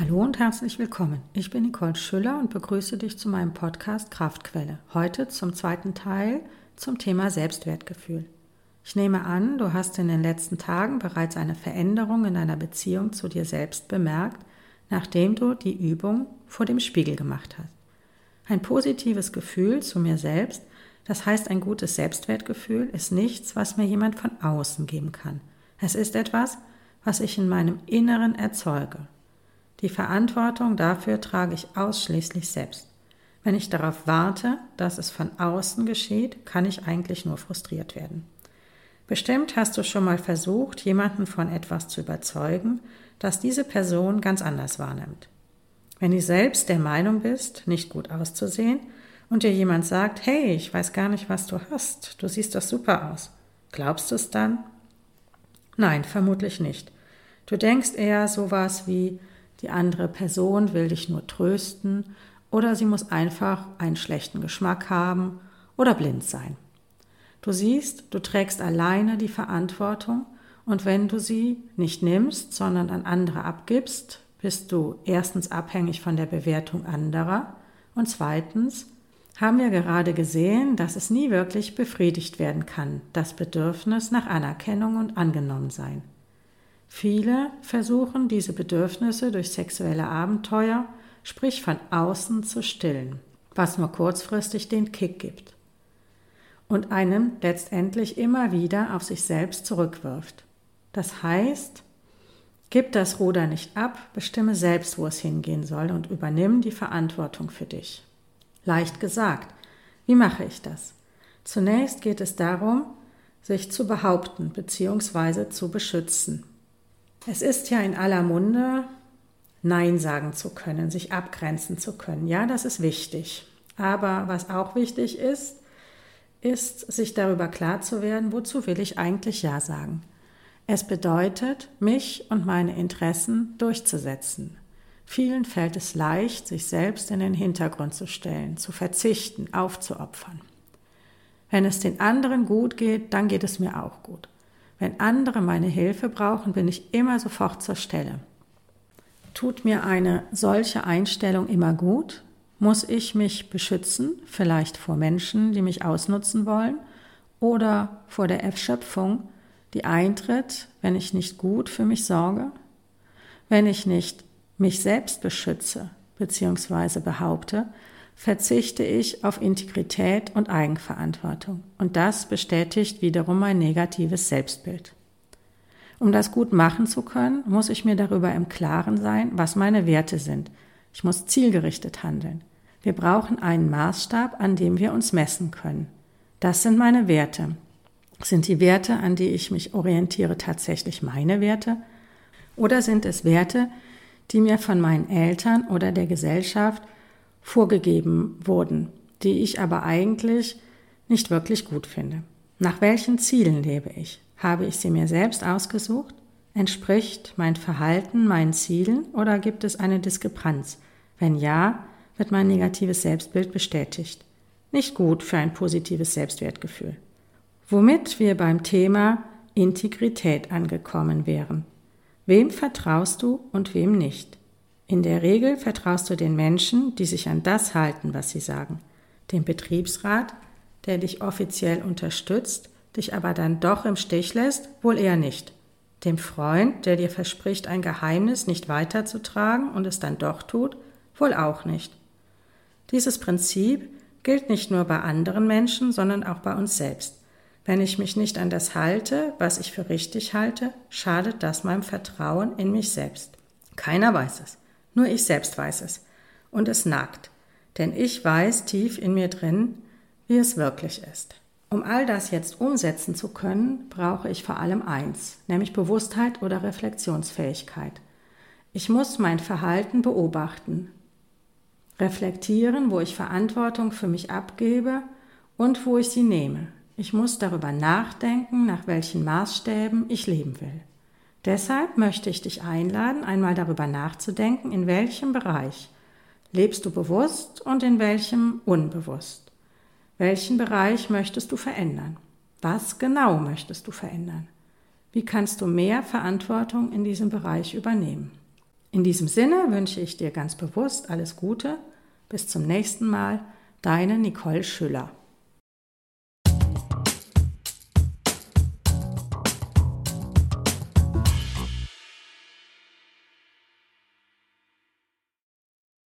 Hallo und herzlich willkommen. Ich bin Nicole Schüller und begrüße dich zu meinem Podcast Kraftquelle. Heute zum zweiten Teil zum Thema Selbstwertgefühl. Ich nehme an, du hast in den letzten Tagen bereits eine Veränderung in deiner Beziehung zu dir selbst bemerkt, nachdem du die Übung vor dem Spiegel gemacht hast. Ein positives Gefühl zu mir selbst, das heißt ein gutes Selbstwertgefühl, ist nichts, was mir jemand von außen geben kann. Es ist etwas, was ich in meinem Inneren erzeuge. Die Verantwortung dafür trage ich ausschließlich selbst. Wenn ich darauf warte, dass es von außen geschieht, kann ich eigentlich nur frustriert werden. Bestimmt hast du schon mal versucht, jemanden von etwas zu überzeugen, das diese Person ganz anders wahrnimmt. Wenn du selbst der Meinung bist, nicht gut auszusehen, und dir jemand sagt, hey, ich weiß gar nicht, was du hast, du siehst doch super aus, glaubst du es dann? Nein, vermutlich nicht. Du denkst eher sowas wie, die andere Person will dich nur trösten oder sie muss einfach einen schlechten Geschmack haben oder blind sein. Du siehst, du trägst alleine die Verantwortung und wenn du sie nicht nimmst, sondern an andere abgibst, bist du erstens abhängig von der Bewertung anderer und zweitens haben wir gerade gesehen, dass es nie wirklich befriedigt werden kann, das Bedürfnis nach Anerkennung und Angenommensein. Viele versuchen diese Bedürfnisse durch sexuelle Abenteuer, sprich von außen, zu stillen, was nur kurzfristig den Kick gibt und einem letztendlich immer wieder auf sich selbst zurückwirft. Das heißt, gib das Ruder nicht ab, bestimme selbst, wo es hingehen soll und übernimm die Verantwortung für dich. Leicht gesagt. Wie mache ich das? Zunächst geht es darum, sich zu behaupten bzw. zu beschützen. Es ist ja in aller Munde, Nein sagen zu können, sich abgrenzen zu können. Ja, das ist wichtig. Aber was auch wichtig ist, ist, sich darüber klar zu werden, wozu will ich eigentlich Ja sagen. Es bedeutet, mich und meine Interessen durchzusetzen. Vielen fällt es leicht, sich selbst in den Hintergrund zu stellen, zu verzichten, aufzuopfern. Wenn es den anderen gut geht, dann geht es mir auch gut. Wenn andere meine Hilfe brauchen, bin ich immer sofort zur Stelle. Tut mir eine solche Einstellung immer gut? Muss ich mich beschützen, vielleicht vor Menschen, die mich ausnutzen wollen, oder vor der Erschöpfung, die eintritt, wenn ich nicht gut für mich sorge? Wenn ich nicht mich selbst beschütze bzw. behaupte, verzichte ich auf Integrität und Eigenverantwortung. Und das bestätigt wiederum mein negatives Selbstbild. Um das gut machen zu können, muss ich mir darüber im Klaren sein, was meine Werte sind. Ich muss zielgerichtet handeln. Wir brauchen einen Maßstab, an dem wir uns messen können. Das sind meine Werte. Sind die Werte, an die ich mich orientiere, tatsächlich meine Werte? Oder sind es Werte, die mir von meinen Eltern oder der Gesellschaft vorgegeben wurden, die ich aber eigentlich nicht wirklich gut finde. Nach welchen Zielen lebe ich? Habe ich sie mir selbst ausgesucht? Entspricht mein Verhalten meinen Zielen oder gibt es eine Diskrepanz? Wenn ja, wird mein negatives Selbstbild bestätigt. Nicht gut für ein positives Selbstwertgefühl. Womit wir beim Thema Integrität angekommen wären. Wem vertraust du und wem nicht? In der Regel vertraust du den Menschen, die sich an das halten, was sie sagen. Dem Betriebsrat, der dich offiziell unterstützt, dich aber dann doch im Stich lässt, wohl eher nicht. Dem Freund, der dir verspricht, ein Geheimnis nicht weiterzutragen und es dann doch tut, wohl auch nicht. Dieses Prinzip gilt nicht nur bei anderen Menschen, sondern auch bei uns selbst. Wenn ich mich nicht an das halte, was ich für richtig halte, schadet das meinem Vertrauen in mich selbst. Keiner weiß es. Nur ich selbst weiß es. Und es nagt. Denn ich weiß tief in mir drin, wie es wirklich ist. Um all das jetzt umsetzen zu können, brauche ich vor allem eins, nämlich Bewusstheit oder Reflexionsfähigkeit. Ich muss mein Verhalten beobachten, reflektieren, wo ich Verantwortung für mich abgebe und wo ich sie nehme. Ich muss darüber nachdenken, nach welchen Maßstäben ich leben will. Deshalb möchte ich dich einladen, einmal darüber nachzudenken, in welchem Bereich lebst du bewusst und in welchem unbewusst. Welchen Bereich möchtest du verändern? Was genau möchtest du verändern? Wie kannst du mehr Verantwortung in diesem Bereich übernehmen? In diesem Sinne wünsche ich dir ganz bewusst alles Gute. Bis zum nächsten Mal, deine Nicole Schüller.